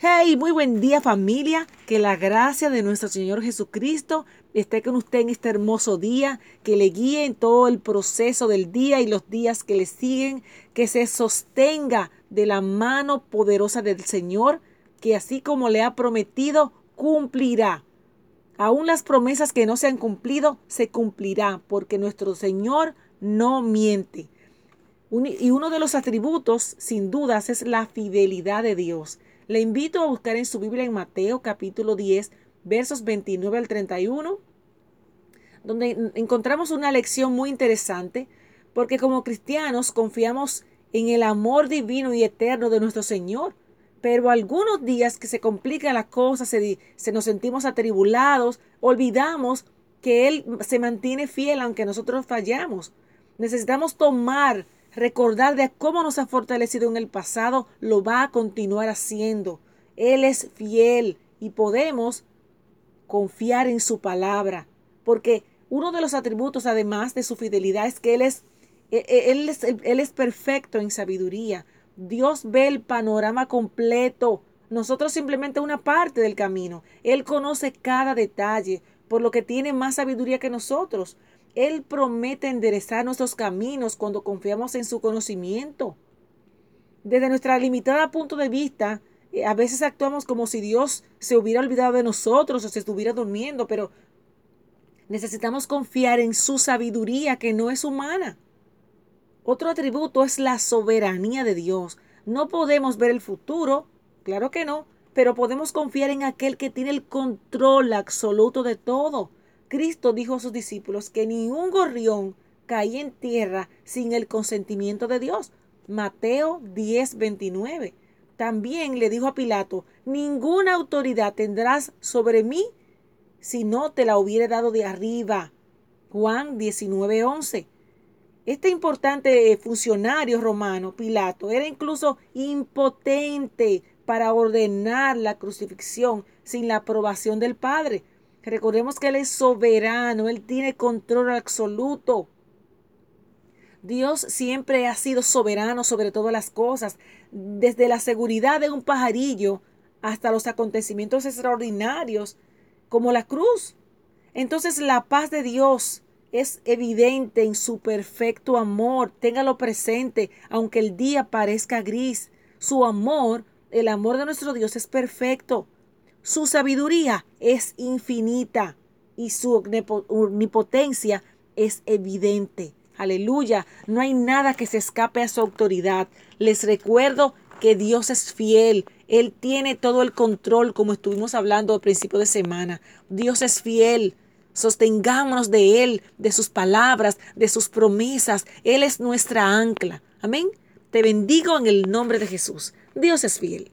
Hey, muy buen día familia. Que la gracia de nuestro Señor Jesucristo esté con usted en este hermoso día, que le guíe en todo el proceso del día y los días que le siguen, que se sostenga de la mano poderosa del Señor, que así como le ha prometido, cumplirá. Aún las promesas que no se han cumplido, se cumplirá, porque nuestro Señor no miente. Y uno de los atributos, sin dudas, es la fidelidad de Dios. Le invito a buscar en su Biblia en Mateo capítulo 10, versos 29 al 31, donde encontramos una lección muy interesante, porque como cristianos confiamos en el amor divino y eterno de nuestro Señor. Pero algunos días que se complican las cosas, se, se nos sentimos atribulados, olvidamos que Él se mantiene fiel aunque nosotros fallamos. Necesitamos tomar recordar de cómo nos ha fortalecido en el pasado, lo va a continuar haciendo. Él es fiel y podemos confiar en su palabra, porque uno de los atributos además de su fidelidad es que Él es, e, e, él es, él es perfecto en sabiduría. Dios ve el panorama completo. Nosotros simplemente una parte del camino. Él conoce cada detalle, por lo que tiene más sabiduría que nosotros. Él promete enderezar nuestros caminos cuando confiamos en su conocimiento. Desde nuestra limitada punto de vista, eh, a veces actuamos como si Dios se hubiera olvidado de nosotros o se estuviera durmiendo, pero necesitamos confiar en su sabiduría que no es humana. Otro atributo es la soberanía de Dios. No podemos ver el futuro, claro que no, pero podemos confiar en aquel que tiene el control absoluto de todo. Cristo dijo a sus discípulos que ni un gorrión caía en tierra sin el consentimiento de Dios. Mateo 10, 29. También le dijo a Pilato, ninguna autoridad tendrás sobre mí si no te la hubiere dado de arriba. Juan 19, 11. Este importante funcionario romano, Pilato, era incluso impotente para ordenar la crucifixión sin la aprobación del Padre. Recordemos que Él es soberano, Él tiene control absoluto. Dios siempre ha sido soberano sobre todas las cosas, desde la seguridad de un pajarillo hasta los acontecimientos extraordinarios como la cruz. Entonces la paz de Dios es evidente en su perfecto amor. Téngalo presente, aunque el día parezca gris. Su amor, el amor de nuestro Dios es perfecto. Su sabiduría es infinita y su omnipotencia es evidente. Aleluya. No hay nada que se escape a su autoridad. Les recuerdo que Dios es fiel. Él tiene todo el control, como estuvimos hablando al principio de semana. Dios es fiel. Sostengámonos de Él, de sus palabras, de sus promesas. Él es nuestra ancla. Amén. Te bendigo en el nombre de Jesús. Dios es fiel.